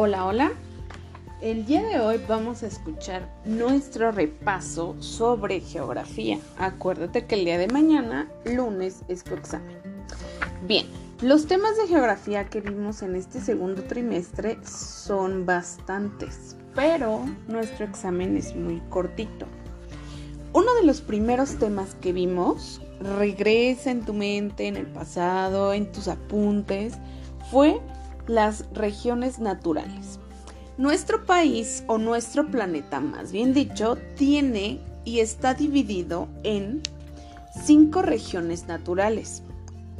Hola, hola. El día de hoy vamos a escuchar nuestro repaso sobre geografía. Acuérdate que el día de mañana, lunes, es tu examen. Bien, los temas de geografía que vimos en este segundo trimestre son bastantes, pero nuestro examen es muy cortito. Uno de los primeros temas que vimos, regresa en tu mente, en el pasado, en tus apuntes, fue las regiones naturales. Nuestro país o nuestro planeta, más bien dicho, tiene y está dividido en cinco regiones naturales.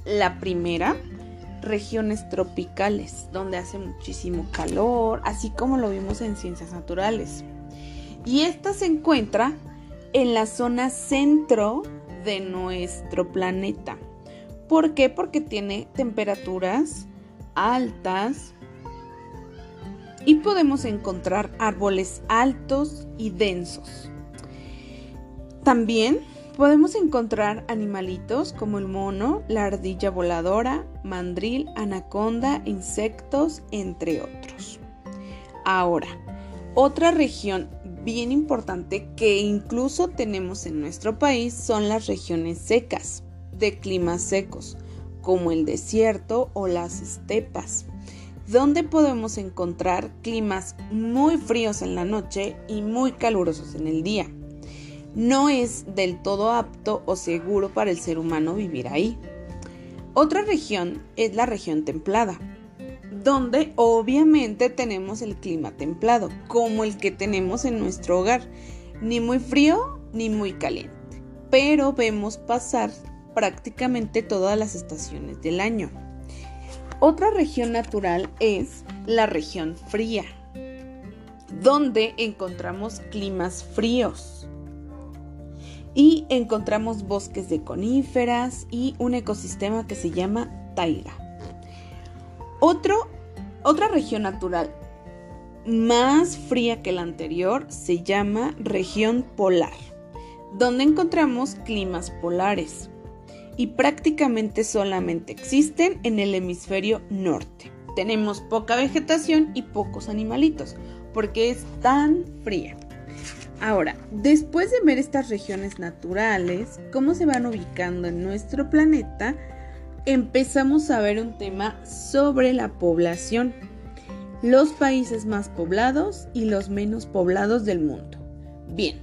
La primera, regiones tropicales, donde hace muchísimo calor, así como lo vimos en ciencias naturales. Y esta se encuentra en la zona centro de nuestro planeta. ¿Por qué? Porque tiene temperaturas altas y podemos encontrar árboles altos y densos. También podemos encontrar animalitos como el mono, la ardilla voladora, mandril, anaconda, insectos, entre otros. Ahora, otra región bien importante que incluso tenemos en nuestro país son las regiones secas, de climas secos, como el desierto o las estepas, donde podemos encontrar climas muy fríos en la noche y muy calurosos en el día. No es del todo apto o seguro para el ser humano vivir ahí. Otra región es la región templada, donde obviamente tenemos el clima templado, como el que tenemos en nuestro hogar, ni muy frío ni muy caliente, pero vemos pasar prácticamente todas las estaciones del año. Otra región natural es la región fría, donde encontramos climas fríos y encontramos bosques de coníferas y un ecosistema que se llama taiga. otra región natural más fría que la anterior se llama región polar, donde encontramos climas polares y prácticamente solamente existen en el hemisferio norte. Tenemos poca vegetación y pocos animalitos porque es tan fría. Ahora, después de ver estas regiones naturales, cómo se van ubicando en nuestro planeta, empezamos a ver un tema sobre la población, los países más poblados y los menos poblados del mundo. Bien,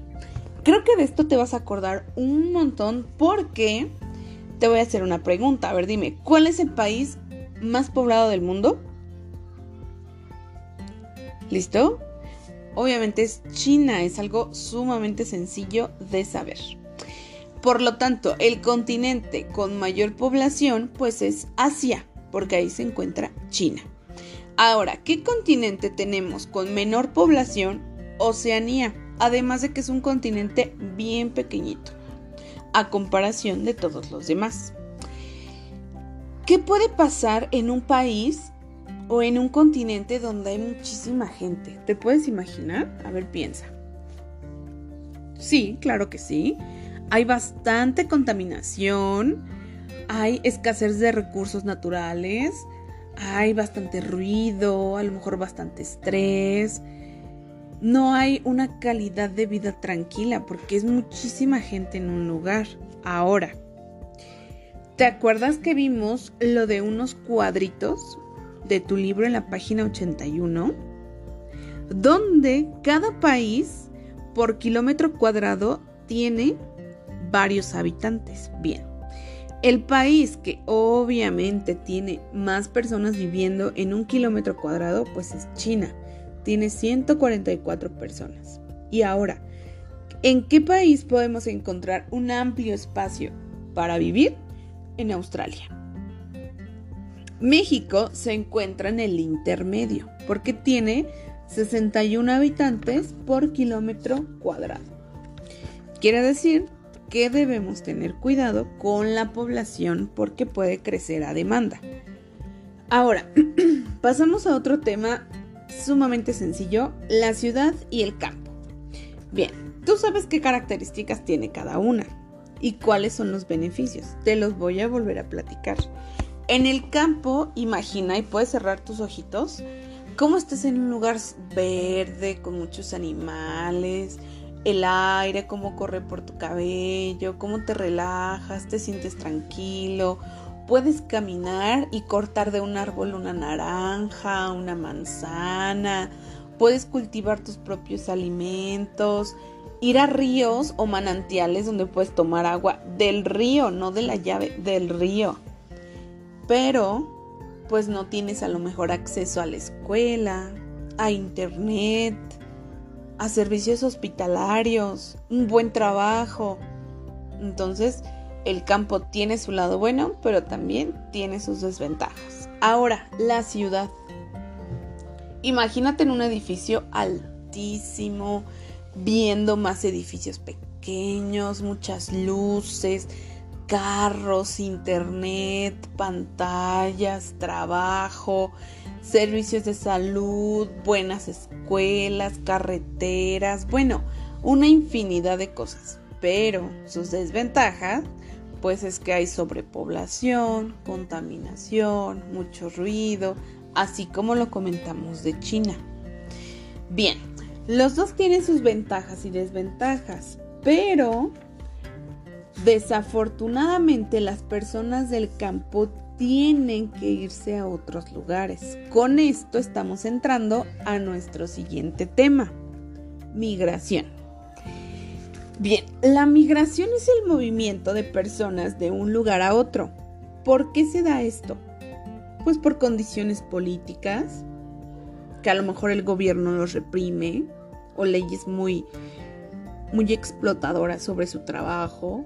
creo que de esto te vas a acordar un montón porque te voy a hacer una pregunta. A ver, dime, ¿cuál es el país más poblado del mundo? ¿Listo? Obviamente es China, es algo sumamente sencillo de saber. Por lo tanto, el continente con mayor población pues es Asia, porque ahí se encuentra China. Ahora, ¿qué continente tenemos con menor población? Oceanía, además de que es un continente bien pequeñito a comparación de todos los demás. ¿Qué puede pasar en un país o en un continente donde hay muchísima gente? ¿Te puedes imaginar? A ver, piensa. Sí, claro que sí. Hay bastante contaminación, hay escasez de recursos naturales, hay bastante ruido, a lo mejor bastante estrés, no hay una calidad de vida tranquila porque es muchísima gente en un lugar. Ahora, ¿te acuerdas que vimos lo de unos cuadritos de tu libro en la página 81? Donde cada país por kilómetro cuadrado tiene varios habitantes. Bien, el país que obviamente tiene más personas viviendo en un kilómetro cuadrado, pues es China tiene 144 personas. Y ahora, ¿en qué país podemos encontrar un amplio espacio para vivir? En Australia. México se encuentra en el intermedio porque tiene 61 habitantes por kilómetro cuadrado. Quiere decir que debemos tener cuidado con la población porque puede crecer a demanda. Ahora, pasamos a otro tema sumamente sencillo, la ciudad y el campo. Bien, tú sabes qué características tiene cada una y cuáles son los beneficios. Te los voy a volver a platicar. En el campo, imagina y puedes cerrar tus ojitos, cómo estás en un lugar verde con muchos animales, el aire, cómo corre por tu cabello, cómo te relajas, te sientes tranquilo. Puedes caminar y cortar de un árbol una naranja, una manzana. Puedes cultivar tus propios alimentos. Ir a ríos o manantiales donde puedes tomar agua del río, no de la llave, del río. Pero, pues no tienes a lo mejor acceso a la escuela, a internet, a servicios hospitalarios, un buen trabajo. Entonces, el campo tiene su lado bueno, pero también tiene sus desventajas. Ahora, la ciudad. Imagínate en un edificio altísimo, viendo más edificios pequeños, muchas luces, carros, internet, pantallas, trabajo, servicios de salud, buenas escuelas, carreteras, bueno, una infinidad de cosas. Pero sus desventajas, pues es que hay sobrepoblación, contaminación, mucho ruido, así como lo comentamos de China. Bien, los dos tienen sus ventajas y desventajas, pero desafortunadamente las personas del campo tienen que irse a otros lugares. Con esto estamos entrando a nuestro siguiente tema, migración. Bien, la migración es el movimiento de personas de un lugar a otro. ¿Por qué se da esto? Pues por condiciones políticas, que a lo mejor el gobierno los reprime, o leyes muy, muy explotadoras sobre su trabajo,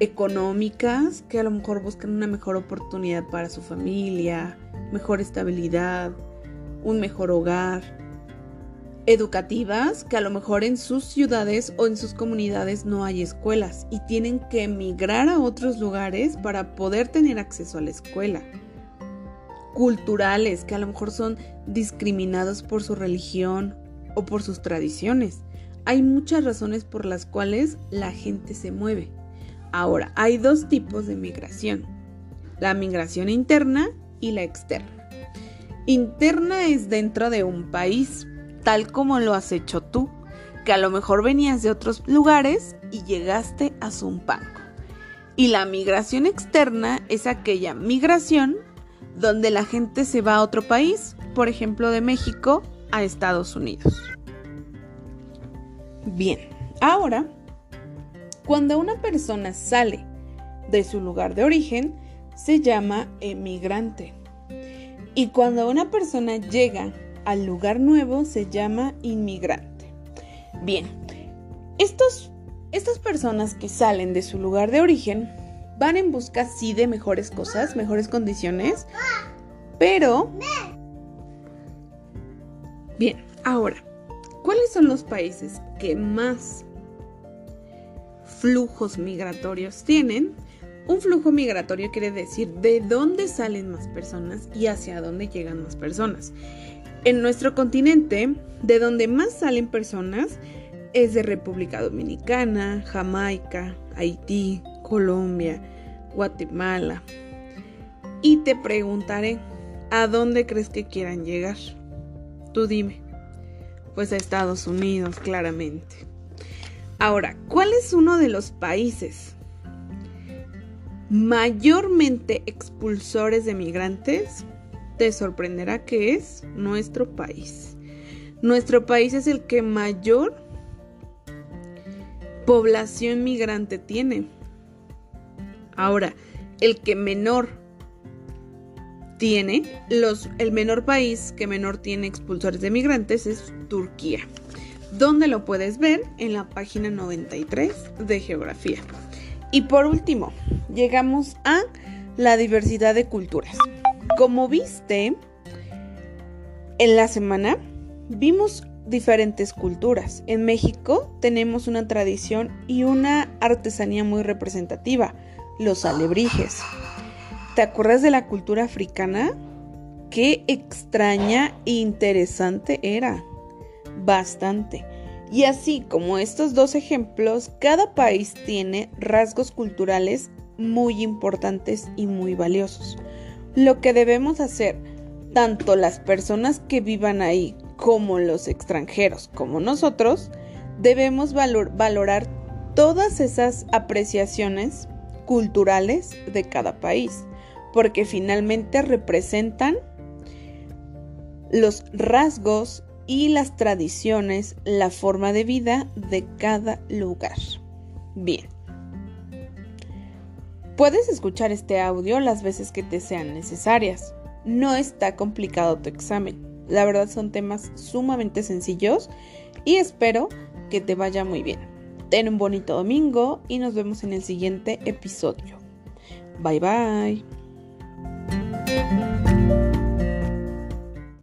económicas que a lo mejor buscan una mejor oportunidad para su familia, mejor estabilidad, un mejor hogar, educativas que a lo mejor en sus ciudades o en sus comunidades no hay escuelas y tienen que emigrar a otros lugares para poder tener acceso a la escuela. Culturales que a lo mejor son discriminados por su religión o por sus tradiciones. Hay muchas razones por las cuales la gente se mueve. Ahora, hay dos tipos de migración, la migración interna y la externa. Interna es dentro de un país, tal como lo has hecho tú, que a lo mejor venías de otros lugares y llegaste a Zumpango. Y la migración externa es aquella migración donde la gente se va a otro país, por ejemplo de México a Estados Unidos. Bien, ahora cuando una persona sale de su lugar de origen, se llama emigrante. Y cuando una persona llega al lugar nuevo, se llama inmigrante. Bien, estos, estas personas que salen de su lugar de origen van en busca, sí, de mejores cosas, mejores condiciones, pero... Bien, ahora, ¿cuáles son los países que más flujos migratorios tienen. Un flujo migratorio quiere decir de dónde salen más personas y hacia dónde llegan más personas. En nuestro continente, de donde más salen personas es de República Dominicana, Jamaica, Haití, Colombia, Guatemala. Y te preguntaré, ¿a dónde crees que quieran llegar? Tú dime. Pues a Estados Unidos, claramente. Ahora, ¿cuál es uno de los países mayormente expulsores de migrantes? Te sorprenderá que es nuestro país. Nuestro país es el que mayor población migrante tiene. Ahora, el que menor tiene, los, el menor país que menor tiene expulsores de migrantes es Turquía donde lo puedes ver en la página 93 de geografía. Y por último, llegamos a la diversidad de culturas. Como viste, en la semana vimos diferentes culturas. En México tenemos una tradición y una artesanía muy representativa, los alebrijes. ¿Te acuerdas de la cultura africana? Qué extraña e interesante era bastante. Y así como estos dos ejemplos, cada país tiene rasgos culturales muy importantes y muy valiosos. Lo que debemos hacer tanto las personas que vivan ahí como los extranjeros, como nosotros, debemos valorar todas esas apreciaciones culturales de cada país, porque finalmente representan los rasgos y las tradiciones, la forma de vida de cada lugar. Bien. Puedes escuchar este audio las veces que te sean necesarias. No está complicado tu examen. La verdad son temas sumamente sencillos y espero que te vaya muy bien. Ten un bonito domingo y nos vemos en el siguiente episodio. Bye bye.